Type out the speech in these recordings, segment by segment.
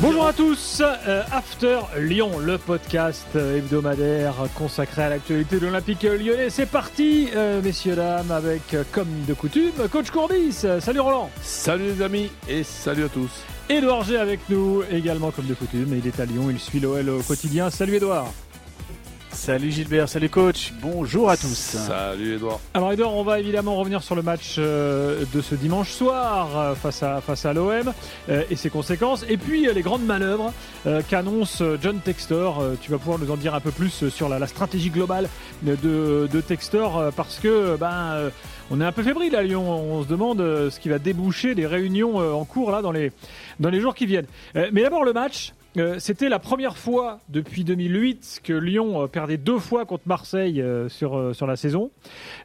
Bonjour à tous, After Lyon, le podcast hebdomadaire consacré à l'actualité de l'Olympique lyonnais. C'est parti, messieurs, dames, avec, comme de coutume, Coach Courbis. Salut Roland. Salut les amis et salut à tous. Edouard G avec nous, également comme de coutume. Il est à Lyon, il suit l'OL au quotidien. Salut Edouard. Salut Gilbert, salut coach, bonjour à tous. Salut Edouard. Alors Edouard, on va évidemment revenir sur le match euh, de ce dimanche soir euh, face à, face à l'OM euh, et ses conséquences. Et puis les grandes manœuvres qu'annonce John Textor. Tu vas pouvoir nous en dire un peu plus sur la, stratégie globale de, de Textor parce que ben, on est un peu fébrile à Lyon. On se demande ce qui va déboucher les réunions en cours là dans les, dans les jours qui viennent. Mais d'abord le match. Euh, c'était la première fois depuis 2008 que Lyon euh, perdait deux fois contre Marseille euh, sur, sur la saison.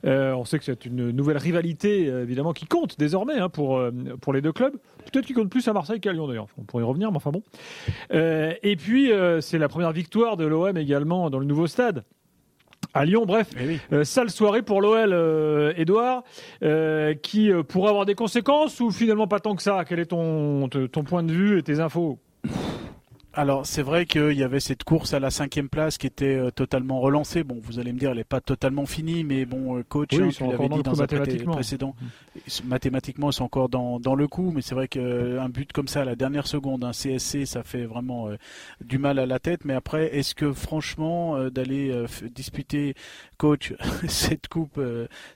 on sait que c'est une nouvelle rivalité, évidemment, qui compte désormais hein, pour, pour les deux clubs. Peut-être qu'il compte plus à Marseille qu'à Lyon, d'ailleurs. On pourrait y revenir, mais enfin bon. et puis, c'est la première victoire de l'OM également dans le nouveau stade à Lyon. Bref, eh sale soirée pour l'OL, Edouard, qui pourrait avoir des conséquences ou finalement pas tant que ça? Quel est ton, ton point de vue et tes infos? Alors c'est vrai qu'il y avait cette course à la cinquième place qui était euh, totalement relancée. Bon, vous allez me dire, elle n'est pas totalement finie, mais bon, euh, coach, oui, hein, l'avait dit dans un précédent, mathématiquement ils sont encore dans, dans le coup, mais c'est vrai qu'un but comme ça à la dernière seconde, un CSC, ça fait vraiment euh, du mal à la tête. Mais après, est-ce que franchement d'aller disputer, coach, cette coupe,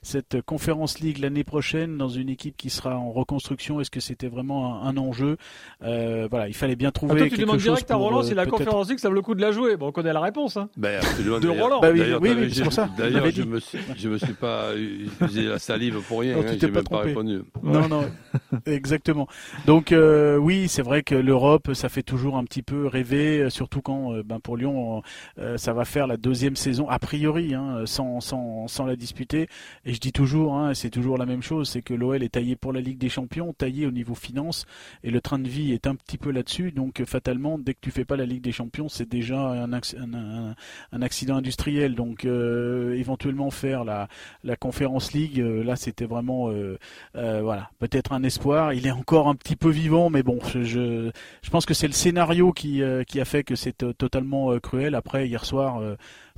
cette conférence league l'année prochaine dans une équipe qui sera en reconstruction, est-ce que c'était vraiment un, enjeu? Voilà, il fallait bien trouver quelque chose à Roland si la conférence que ça vaut le coup de la jouer. Bon, on connaît la réponse. Hein. Ben, de Roland. Bah, oui, oui, c'est pour ça. D'ailleurs, je me suis, je me suis pas usé la salive pour rien. Non, hein, j'ai même pas répondu. Non, non, exactement. Donc euh, oui, c'est vrai que l'Europe, ça fait toujours un petit peu rêver, euh, surtout quand, euh, ben, pour Lyon, ça va faire la deuxième saison a priori, hein, sans, sans, sans la disputer. Et je dis toujours, hein, c'est toujours la même chose, c'est que l'OL est taillé pour la Ligue des Champions, taillé au niveau finance, et le train de vie est un petit peu là-dessus. Donc fatalement, dès que tu fais pas la Ligue des Champions, c'est déjà un, un, accident industriel. Donc euh, éventuellement faire la, la Conférence League, euh, là c'était vraiment euh, voilà peut-être un espoir. Il est encore un petit peu vivant, mais bon, je, je, pense que c'est le scénario qui, qui a fait que c'est totalement cruel. Après hier soir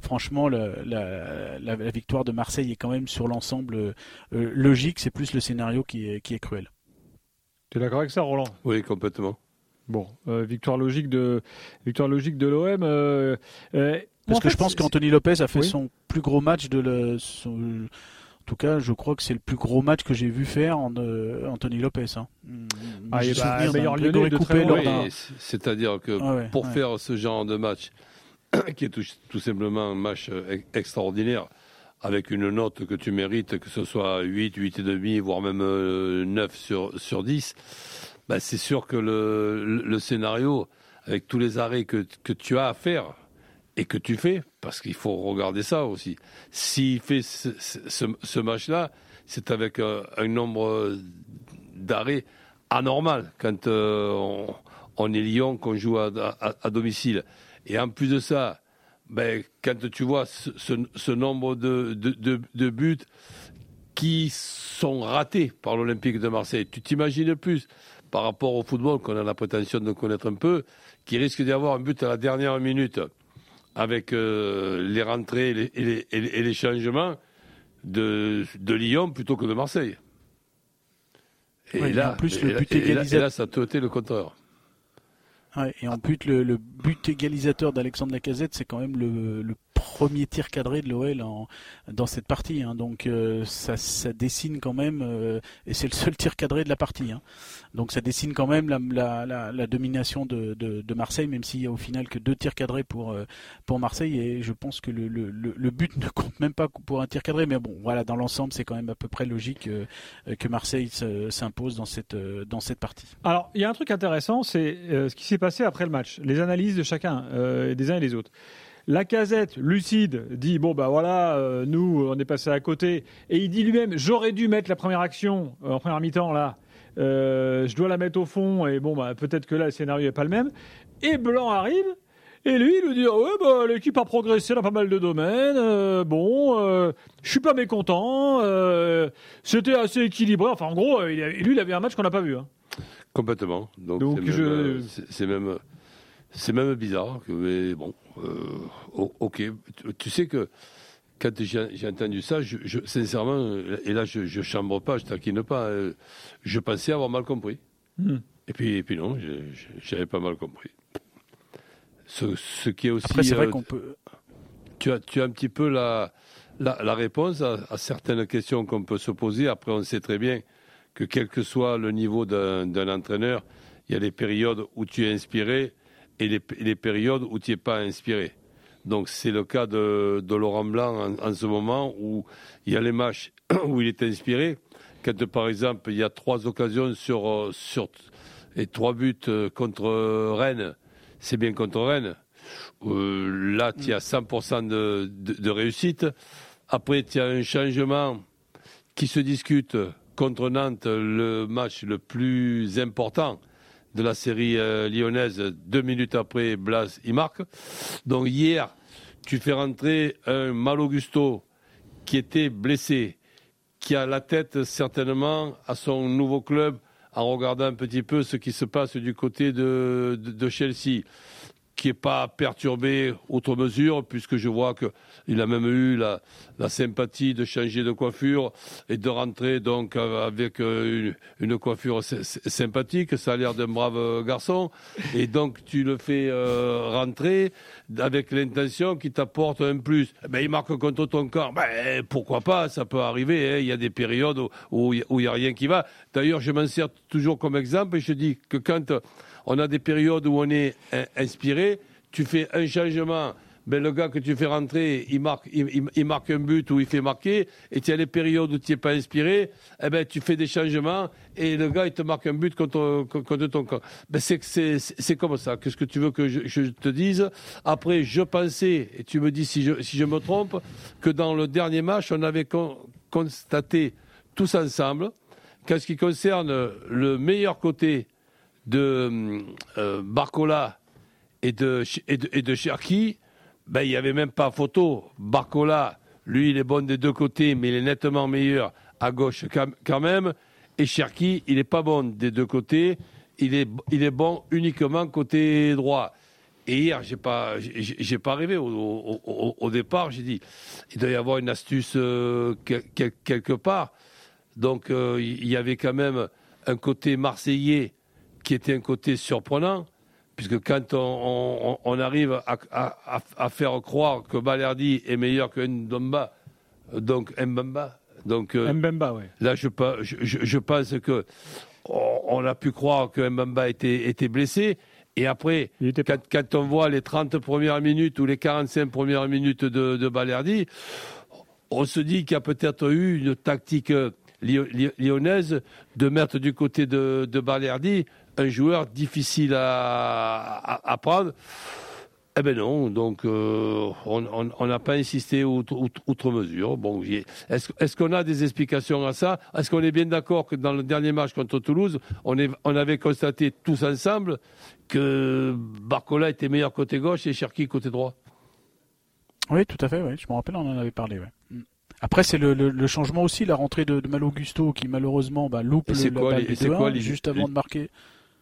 franchement, la, la, victoire de Marseille est quand même sur l'ensemble logique. C'est plus le scénario qui est, qui est cruel. Tu es d'accord avec ça, Roland? Oui, complètement. Bon, euh, victoire logique de victoire logique de l'OM. Euh, euh, Parce que je pense qu'Anthony Lopez a fait son plus gros match de le. En tout cas, je crois que c'est le plus gros match que j'ai vu faire en, Anthony Lopez. Hein. Ah, il bah, meilleur C'est-à-dire que ah pour faire ce genre de match, qui est tout, simplement un match extraordinaire, avec une note que tu mérites, que ce soit 8, 8,5, voire même 9 sur, sur 10, bah, c'est sûr que le, scénario, avec tous les arrêts que, tu as à faire et que tu fais, parce qu'il faut regarder ça aussi, s'il fait ce, match-là, c'est avec un, nombre d'arrêts anormal quand euh, on, est Lyon, qu'on joue à, domicile. Et en plus de ça, ben, quand tu vois ce, nombre de, de, buts qui sont ratés par l'Olympique de Marseille, tu t'imagines plus par rapport au football qu'on a la prétention de connaître un peu, qui risque d'y avoir un but à la dernière minute avec euh, les rentrées et les, changements de, Lyon plutôt que de Marseille. Et, là, plus, le but égalisateur... ça a été le contraire. et en plus, le, but égalisateur d'Alexandre Lacazette, c'est quand même le, le premier tir cadré de l'OL dans cette partie. Hein. Donc euh, ça, dessine quand même, euh, et c'est le seul tir cadré de la partie. Hein. Donc ça dessine quand même la, domination de, Marseille, même s'il y a au final que deux tirs cadrés pour, euh, pour Marseille. Et je pense que le, but ne compte même pas pour un tir cadré. Mais bon, voilà, dans l'ensemble, c'est quand même à peu près logique que Marseille s'impose dans cette, dans cette partie. Alors, il y a un truc intéressant, c'est ce qui s'est passé après le match, les analyses de chacun, des uns et des autres. La casette, lucide, dit bon bah voilà, euh, nous on est passé à côté, et il dit lui-même j'aurais dû mettre la première action euh, en première mi-temps là. je dois la mettre au fond, et bon, bah, peut-être que là, le scénario n'est pas le même. Et Blanc arrive, et lui, il nous dit ouais, bah, l'équipe a progressé dans pas mal de domaines. Euh, bon, euh, je suis pas mécontent. Euh, c'était assez équilibré. Enfin, en gros, lui, il avait un match qu'on n'a pas vu. Hein. Complètement. Donc, c'est même, c'est même, bizarre. mais bon, ok. Tu sais que quand j'ai entendu ça, je, sincèrement, et là, je, ne chambre pas, je taquine pas. je pensais avoir mal compris. Hmm. Et puis, et puis non, j'avais pas mal compris. Ce, qui est aussi. Après, c'est vrai euh, qu'on peut. Tu as, tu as un petit peu la, la, réponse à, certaines questions qu'on peut se poser. Après, on sait très bien que quel que soit le niveau d'un entraîneur, il y a des périodes où tu es inspiré et les, périodes où tu n'es pas inspiré. Donc c'est le cas de, Laurent Blanc en, ce moment où il y a les matchs où il est inspiré. Quand par exemple il y a trois occasions sur, euh, et trois buts euh, contre Rennes c'est bien contre Rennes. Euh, là, tu as 100% de, de, réussite. Après, tu as un changement qui se discute contre Nantes, le match le plus important de la série euh, lyonnaise. Deux minutes après, Blas, il marque. Donc hier, tu fais rentrer un Malogusto qui était blessé, qui a la tête certainement à son nouveau club en regardant un petit peu ce qui se passe du côté de, Chelsea qui n'est pas perturbé outre mesure, puisque je vois qu'il a même eu la, sympathie de changer de coiffure et de rentrer donc avec euh, une, coiffure sympathique. Ça a l'air d'un brave garçon. Et donc tu le fais euh, rentrer avec l'intention qu'il t'apporte un plus. Ben, il marque contre ton corps. Ben, pourquoi pas? Ça peut arriver. Hein. Il y a des périodes où il n'y a rien qui va. D'ailleurs, je m'en sers toujours comme exemple et je dis que quand on a des périodes où on est inspiré, tu fais un changement ben, le gars que tu fais rentrer, il marque, il, marque un but ou il fait marquer, et tu as les périodes où tu n'es pas inspiré, eh ben, tu fais des changements, et le gars, il te marque un but contre, contre ton camp. Ben, c'est comme ça. Qu'est-ce que tu veux que je, te dise? Après, je pensais, et tu me dis si je, si je me trompe, que dans le dernier match, on avait constaté tous ensemble qu'en ce qui concerne le meilleur côté de euh, Barcola et de, et de, Cherki, ben, il n'y avait même pas photo. Barcola, lui, il est bon des deux côtés, mais il est nettement meilleur à gauche quand même. Et Cherki, il n'est pas bon des deux côtés, il est, il est bon uniquement côté droit. Et hier, j'ai pas, pas rêvé au, départ. J'ai dit, il doit y avoir une astuce euh, quelque part. Donc, euh, il y avait quand même un côté marseillais qui était un côté surprenant puisque quand on, arrive à, faire croire que Balerdi est meilleur que Ndomba, donc Mbamba, donc euh, Mbemba, là je, je, pense que on, a pu croire que Mbamba était, était blessé. Et après, quand, on voit les 30 premières minutes ou les 45 premières minutes de, de Balerdi, on se dit qu'il y a peut-être eu une tactique lyonnaise de mettre du côté de, de Balerdi un joueur difficile à, prendre. Eh ben non, donc euh, on n'a pas insisté outre, mesure. Bon, est-ce qu'on a des explications à ça? Est-ce qu'on est bien d'accord que dans le dernier match contre Toulouse, on, on avait constaté tous ensemble que Barcola était meilleur côté gauche et Cherki côté droit? Oui, tout à fait. Oui. Je me rappelle, on en avait parlé. Mm. Après, c'est le, changement aussi, la rentrée de, de Malo Gusto qui malheureusement bah, loupe le, quoi, balle juste avant de marquer.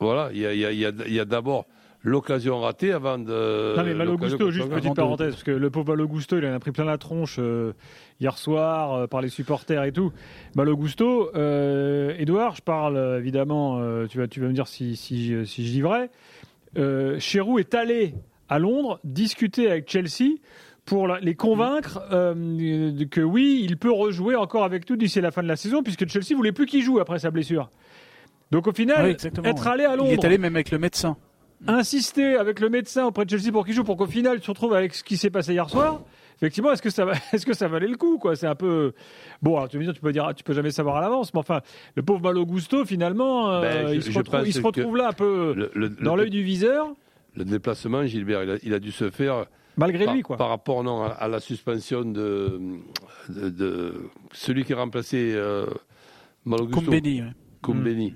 Voilà, il y a, d'abord l'occasion ratée avant de. Non mais Malo Gusto, juste petite parenthèse, parce que le pauvre Malo Gusto, il en a pris plein la tronche euh, hier soir euh, par les supporters et tout. Malo Gusto, euh, Edouard, je parle évidemment, tu, vas, tu vas me dire si, si, si je dis vrai. Cherou est allé à Londres discuter avec Chelsea pour les convaincre que oui, il peut rejouer encore avec nous d'ici la fin de la saison, puisque Chelsea voulait plus qu'il joue après sa blessure. Donc au final, être allé à Londres. Il est allé même avec le médecin. Insister avec le médecin auprès de Chelsea pour qu'il joue, pour qu'au final tu te retrouves avec ce qui s'est passé hier soir. Effectivement, est-ce que ça est-ce que ça valait le coup, quoi? C'est un peu bon. Alors, tu me dis, tu peux dire, tu peux jamais savoir à l'avance, mais enfin, le pauvre Malo Gusto, finalement, euh, ben, il, se retrouve, là un peu dans l'œil du viseur. Le déplacement, Gilbert, il a, dû se faire malgré lui, quoi. Par rapport non à, la suspension de, de, celui qui a remplacé euh, Malo Gusto. Combeni. Combeni.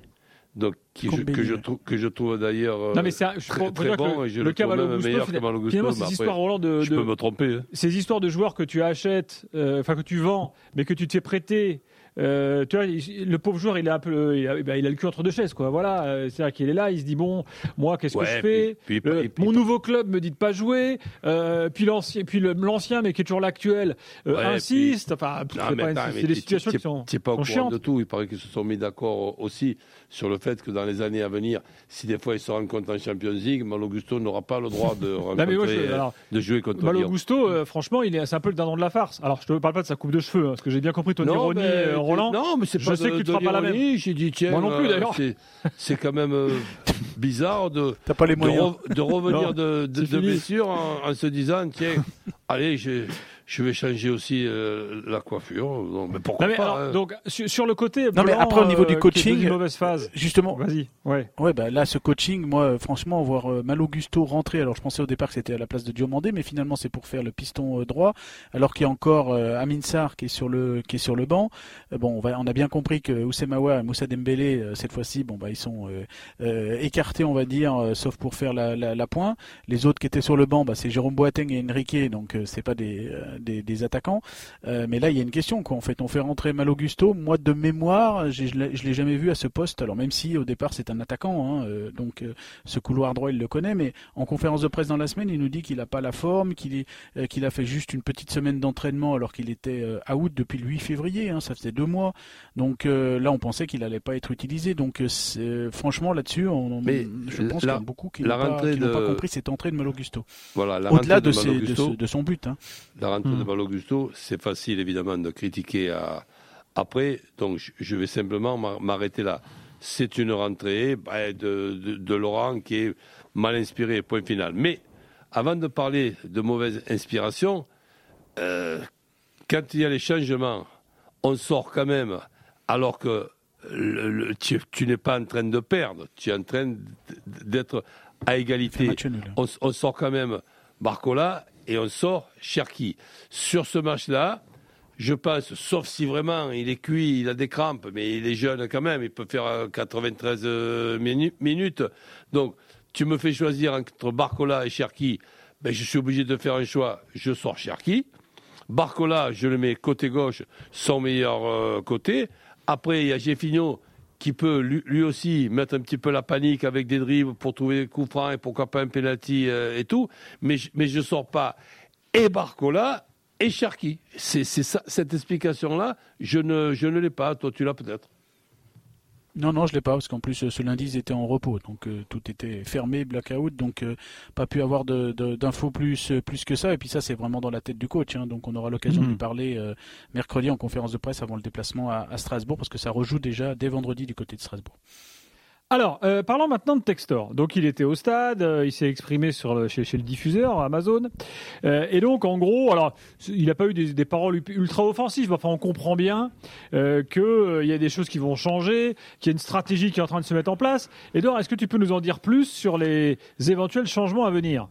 Donc, qui, que, je trouve, que je trouve d'ailleurs euh, non, mais c'est très, très bon et je le, trouve même meilleur que Malo. Finalement, ces histoires, Roland, de, je peux me tromper. Hein. Ces histoires de joueurs que tu achètes, euh, enfin que tu vends, mais que tu te fais prêter euh, tu vois, le pauvre joueur, il a un peu, il a, le cul entre deux chaises, quoi. Voilà, euh, c'est-à-dire qu'il est là, il se dit bon, moi, qu'est-ce que je fais? Mon nouveau club me dit de pas jouer, euh, puis l'ancien, puis l'ancien, mais qui est toujours l'actuel, insiste. Enfin, c'est des situations qui sont, C'est pas au courant de tout. Il paraît qu'ils se sont mis d'accord aussi sur le fait que dans les années à venir, si des fois ils se rencontrent en Champions League, Malo Gusto n'aura pas le droit de, de jouer contre Malo Gusto, franchement, il est, c'est un peu le dindon de la farce. Alors, je te parle pas de sa coupe de cheveux, hein, parce que j'ai bien compris ton ironie. Roland. Non, mais c'est pas Je sais que tu ne feras pas la même. J'ai dit, tiens, Moi non plus, d'ailleurs. c'est quand même euh, bizarre de, pas les moyens. de, revenir de, de, blessure en, en, se disant, tiens, allez, je je vais changer aussi euh, la coiffure. Mais pourquoi pas hein. Donc sur, le côté. Non, mais après au niveau du euh, coaching, mauvaise phase. Justement. Vas-y. Ouais. Ouais, bah là ce coaching, moi franchement voir euh, Malo Gusto rentrer. Alors je pensais au départ que c'était à la place de Diomandé, mais finalement c'est pour faire le piston droit. Alors qu'il y a encore Amin Sarr qui est sur le qui est sur le banc. bon, on, va, on a bien compris que Oussemawa et Moussa Dembélé cette fois-ci, bon bah ils sont écartés, on va dire, sauf pour faire la, la, la pointe. Les autres qui étaient sur le banc, bah, c'est Jérôme Boateng et Enrique, donc c'est pas des des, attaquants. Euh, mais là, il y a une question. Quoi. En fait, on fait rentrer Mal Augusto. Moi, de mémoire, je ne l'ai jamais vu à ce poste. Alors même si au départ c'est un attaquant, hein, euh, donc euh, ce couloir droit il le connaît. Mais en conférence de presse dans la semaine, il nous dit qu'il n'a pas la forme, qu'il a fait juste une petite semaine d'entraînement alors qu'il était à out depuis le 8 février. Hein, ça faisait deux mois. Donc là, on pensait qu'il n'allait pas être utilisé. Donc franchement là-dessus, je pense qu'il y a beaucoup qui n'ont pas, compris cette entrée de Mal Augusto. Voilà, Au-delà de, de, son but. Hein. La rentrée de Mal Augusto, c'est facile évidemment de critiquer après, donc je vais simplement m'arrêter là. C'est une rentrée bah, de, Laurent qui est mal inspiré, point final. Mais avant de parler de mauvaise inspiration, euh, quand il y a les changements, on sort quand même, alors que tu, n'es pas en train de perdre, tu es en train d'être à égalité. On, on, sort quand même Barcola et on sort Cherki. Sur ce match-là, je pense, sauf si vraiment il est cuit, il a des crampes, mais il est jeune quand même, il peut faire 93 euh, minutes. Donc, tu me fais choisir entre Barcola et Cherki, ben, je suis obligé de faire un choix, je sors Cherki. Barcola, je le mets côté gauche, son meilleur euh, côté. Après, il y a Jeffinho qui peut lui, aussi mettre un petit peu la panique avec des dribbles pour trouver des coups francs et pourquoi pas un penalty euh, et tout. Mais, mais je ne sors pas et Barcola et Cherki. C'est cette explication-là, je ne, je ne l'ai pas. Toi, tu l'as peut-être. Non, non, je l'ai pas, parce qu'en plus, ce lundi, ils étaient en repos, donc euh, tout était fermé, blackout, donc euh, pas pu avoir d'infos plus, plus que ça. Et puis ça, c'est vraiment dans la tête du coach, hein. donc on aura l'occasion de lui mmh. parler euh, mercredi en conférence de presse avant le déplacement à Strasbourg, parce que ça rejoue déjà dès vendredi du côté de Strasbourg. Alors, euh, parlons maintenant de Textor. Donc, il était au stade, euh, il s'est exprimé sur chez, le diffuseur Amazon. Euh, et donc, en gros, alors, il n'a pas eu des, paroles ultra offensives. Enfin, on comprend bien qu'il y a des choses qui vont changer, qu'il y a une stratégie qui est en train de se mettre en place. Edouard, est-ce que tu peux nous en dire plus sur les éventuels changements à venir?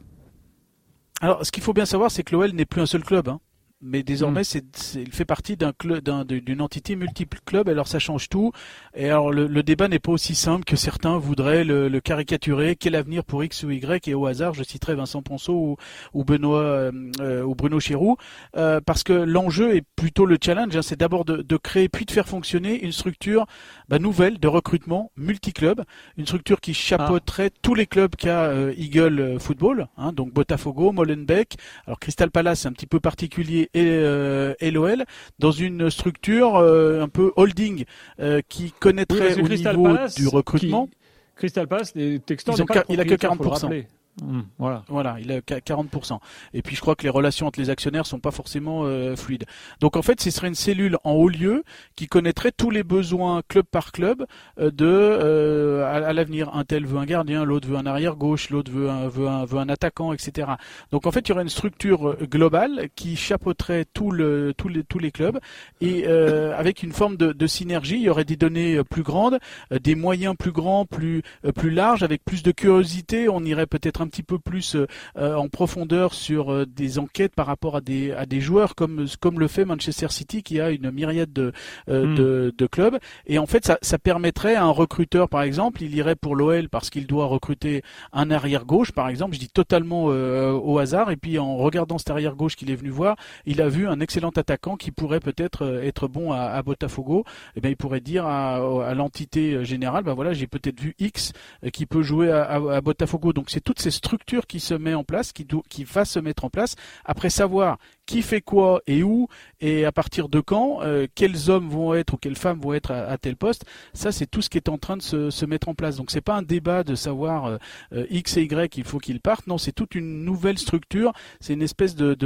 Alors, ce qu'il faut bien savoir, c'est que l'OL n'est plus un seul club. Hein mais désormais, hmm. c'est, il fait partie d'un club, d'une entité multiple club. Alors ça change tout. Et alors le, débat n'est pas aussi simple que certains voudraient le, le, caricaturer. Quel avenir pour X ou Y Et au hasard, je citerai Vincent Ponceau ou, ou Benoît euh, ou Bruno Chirou, euh, parce que l'enjeu est plutôt le challenge. Hein, c'est d'abord de, de, créer puis de faire fonctionner une structure bah, nouvelle de recrutement multi-club, une structure qui chapeauterait ah. tous les clubs qu'a euh, Eagle Football, hein, donc Botafogo, Molenbeek. Alors Crystal Palace, c'est un petit peu particulier et, euh, l'OL dans une structure euh, un peu holding euh, qui connaîtrait au niveau du recrutement. Crystal Palace, les Texans, il a que 40%. Mmh, voilà. Voilà, il a 40%. Et puis je crois que les relations entre les actionnaires sont pas forcément euh, fluides. Donc en fait, ce serait une cellule en haut lieu qui connaîtrait tous les besoins club par club euh, de euh, à, l'avenir. Un tel veut un gardien, l'autre veut un arrière gauche, l'autre veut un, veut un veut un attaquant, etc. Donc en fait, il y aurait une structure globale qui chapeauterait tout le tous les tous les clubs et avec une forme de, de, synergie. Il y aurait des données plus grandes, des moyens plus grands, plus plus larges, avec plus de curiosité. On irait peut-être un petit peu plus en profondeur sur des enquêtes par rapport à des à des joueurs comme comme le fait Manchester City qui a une myriade de hmm. de, de, clubs. Et en fait ça, ça permettrait à un recruteur par exemple il irait pour l'OL parce qu'il doit recruter un arrière gauche par exemple. Je dis totalement au hasard. Et puis en regardant cet arrière gauche qu'il est venu voir il a vu un excellent attaquant qui pourrait peut-être être bon à, à Botafogo. Et eh bien il pourrait dire à, à l'entité générale bah voilà j'ai peut-être vu X qui peut jouer à, à Botafogo. Donc c'est toutes ces structures qui se mettent en place qui, va se mettre en place après savoir qui fait quoi et où et à partir de quand, euh, quels hommes vont être ou quelles femmes vont être à, tel poste. Ça, c'est tout ce qui est en train de se, mettre en place. Donc, c'est pas un débat de savoir euh, euh, X et Y, il faut qu'ils partent. Non, c'est toute une nouvelle structure. C'est une espèce de,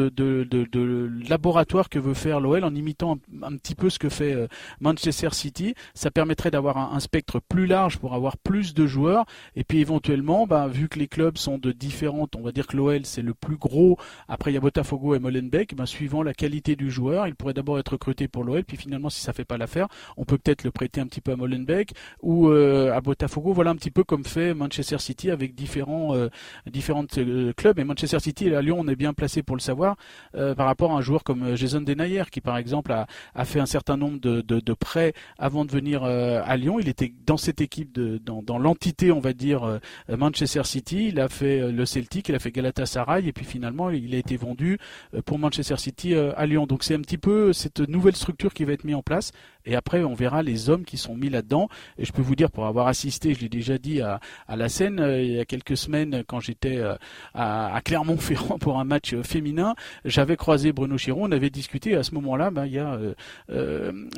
laboratoire que veut faire l'OL en imitant un, petit peu ce que fait Manchester City. Ça permettrait d'avoir un, spectre plus large pour avoir plus de joueurs. Et puis, éventuellement, bah, vu que les clubs sont de différentes, on va dire que l'OL c'est le plus gros. Après, il y a Botafogo et Molenbeek ben, suivant la qualité du joueur, il pourrait d'abord être recruté pour l'OL, puis finalement, si ça fait pas l'affaire, on peut peut-être le prêter un petit peu à Molenbeek ou euh, à Botafogo. Voilà un petit peu comme fait Manchester City avec différents euh, euh, clubs. Et Manchester City à Lyon, on est bien placé pour le savoir par rapport à un joueur comme Jason Denayer, qui par exemple a, fait un certain nombre de, prêts avant de venir à Lyon. Il était dans cette équipe, dans, dans l'entité, on va dire Manchester City. Il a fait le Celtic, il a fait Galatasaray, et puis finalement, il a été vendu pour Manchester City euh, à Lyon. Donc c'est un petit peu cette nouvelle structure qui va être mise en place. Et après, on verra les hommes qui sont mis là-dedans. Et je peux vous dire, pour avoir assisté, je l'ai déjà dit à, la scène euh, il y a quelques semaines, quand j'étais euh, à, Clermont-Ferrand pour un match féminin, j'avais croisé Bruno Chiron. On avait discuté. Et à ce moment-là, ben, il y a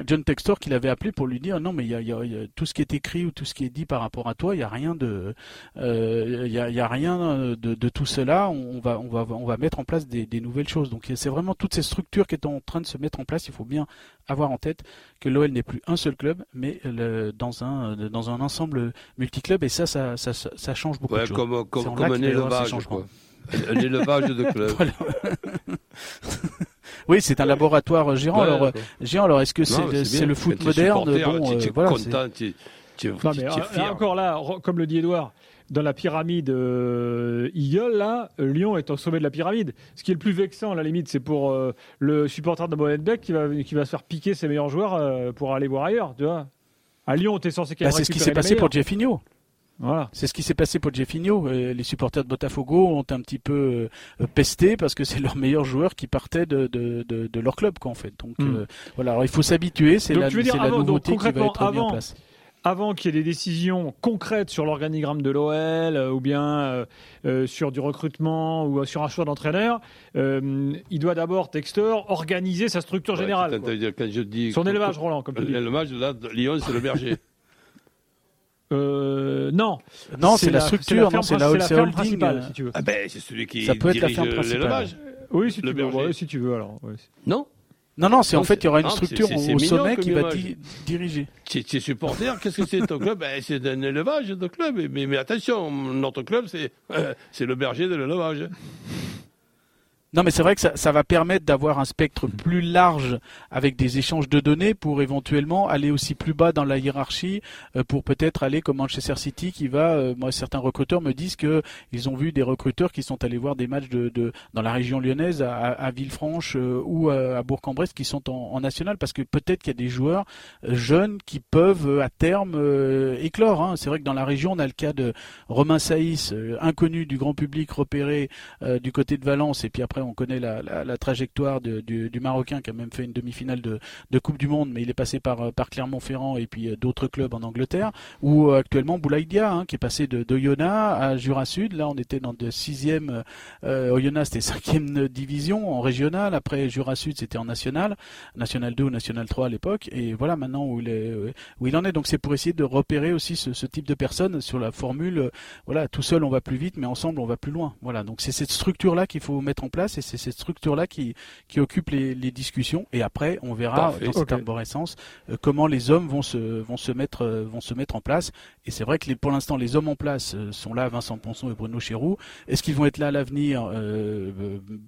John Textor qui l'avait appelé pour lui dire non, mais tout ce qui est écrit ou tout ce qui est dit par rapport à toi, il y a rien de, a, rien de, tout cela. On va, on va, on va mettre en place des, des nouvelles choses. Donc c'est vraiment toutes ces structures qui sont en train de se mettre en place. Il faut bien avoir en tête que l'OL n'est plus un seul club, mais dans un dans un ensemble multiclub. Et ça, ça, ça, ça change beaucoup de choses. Comme, comme, comme un élevage, quoi. Un, élevage de clubs. oui, c'est un laboratoire géant. alors, géant. Alors, est-ce que c'est le foot moderne? Bon, euh, voilà, content, tu, mais, euh, encore là, comme le dit Edouard, dans la pyramide euh, Eagle, là, Lyon est au sommet de la pyramide. Ce qui est le plus vexant, à la limite, c'est pour euh, le supporter de Molenbeek qui va, qui va se faire piquer ses meilleurs joueurs euh, pour aller voir ailleurs, tu vois. À Lyon, tu es censé bah, C'est ce qui s'est passé pour Jeffinho. Voilà. C'est ce qui s'est passé pour Jeffinho. Les supporters de Botafogo ont un petit peu pesté parce que c'est leurs meilleurs joueurs qui partaient de, de, de, leur club, quoi, en fait. Donc hmm. voilà, alors il faut s'habituer, c'est la, la nouveauté qui va être mise en place avant qu'il y ait des décisions concrètes sur l'organigramme de l'OL euh, ou bien euh, euh, sur du recrutement ou sur un choix d'entraîneur, il doit d'abord, Textor, organiser sa structure générale. Quand je dis Son élevage, Roland, comme tu dis. L'élevage, là, Lyon, c'est le berger. non. Non, c'est la, structure, non, c'est la, holding. Principale, si tu veux. Ah ben, c'est celui qui Ça peut être la ferme principale. Oui, si tu, veux, si tu veux, alors. Non non, non, c'est en fait, il y aura une structure au sommet qui va diriger. C'est supporter, qu'est-ce que c'est ton club? Ben, C'est un élevage de club. Mais, mais attention, notre club, c'est c'est le berger de l'élevage. Non, mais c'est vrai que ça, va permettre d'avoir un spectre plus large avec des échanges de données pour éventuellement aller aussi plus bas dans la hiérarchie, euh, pour peut-être aller comme Manchester City qui va. Euh, moi, certains recruteurs me disent que ils ont vu des recruteurs qui sont allés voir des matchs de, dans la région lyonnaise, à, Villefranche euh, ou à, Bourg-en-Bresse qui sont en, national, parce que peut-être qu'il y a des joueurs jeunes qui peuvent à terme éclore. Hein. C'est vrai que dans la région, on a le cas de Romain Saïs, inconnu du grand public, repéré du côté de Valence, et puis après on connaît la, trajectoire du, Marocain qui a même fait une demi-finale de, Coupe du Monde, mais il est passé par, par Clermont-Ferrand et puis euh, d'autres clubs en Angleterre. Ou euh, actuellement Boulaïdia, hein, qui est passé de, à Jura Sud. Là, on était dans de sixième. Euh, Oyonnax, c'était cinquième division en régional. Après Jura Sud, c'était en national, national 2 ou national 3 à l'époque. Et voilà maintenant où il, est, où il en est. Donc c'est pour essayer de repérer aussi ce, type de personnes sur la formule. voilà, tout seul on va plus vite, mais ensemble on va plus loin. Voilà. Donc c'est cette structure là qu'il faut mettre en place place et c'est cette structure-là qui, qui occupe les, les, discussions. Et après, on verra dans cette arborescence euh, comment les hommes vont se, vont se mettre, euh, vont se mettre en place. Et c'est vrai que les, pour l'instant, les hommes en place euh, sont là, Vincent Ponson et Bruno Chéroux. Est-ce qu'ils vont être là à l'avenir?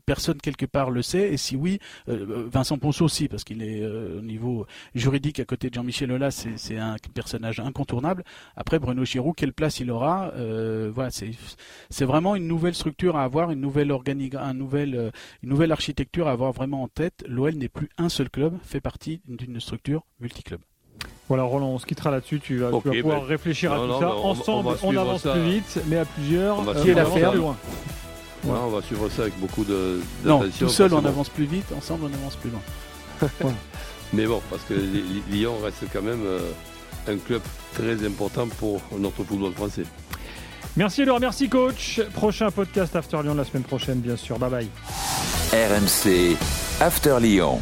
Personne quelque part le sait. Et si oui, Vincent Ponceau aussi, parce qu'il est au niveau juridique à côté de Jean-Michel Aulas, c'est un personnage incontournable. Après, Bruno Chéroux, quelle place il aura? Voilà, c'est vraiment une nouvelle structure à avoir, une nouvelle un nouvel, une nouvelle architecture à avoir vraiment en tête. L'OL n'est plus un seul club, fait partie d'une structure multiclub. Voilà, Roland, on se quittera là-dessus. Tu vas, pouvoir ben, réfléchir à tout ça. Ensemble, on, avance plus vite, mais à plusieurs, on qui est l'affaire loin. on va suivre ça avec beaucoup de. Non, tout seul, on avance plus vite. Ensemble, on avance plus loin. mais bon, parce que Lyon reste quand même euh, un club très important pour notre football français. Merci Laurent, merci coach. Prochain podcast After Lyon la semaine prochaine, bien sûr. Bye bye. RMC After Lyon.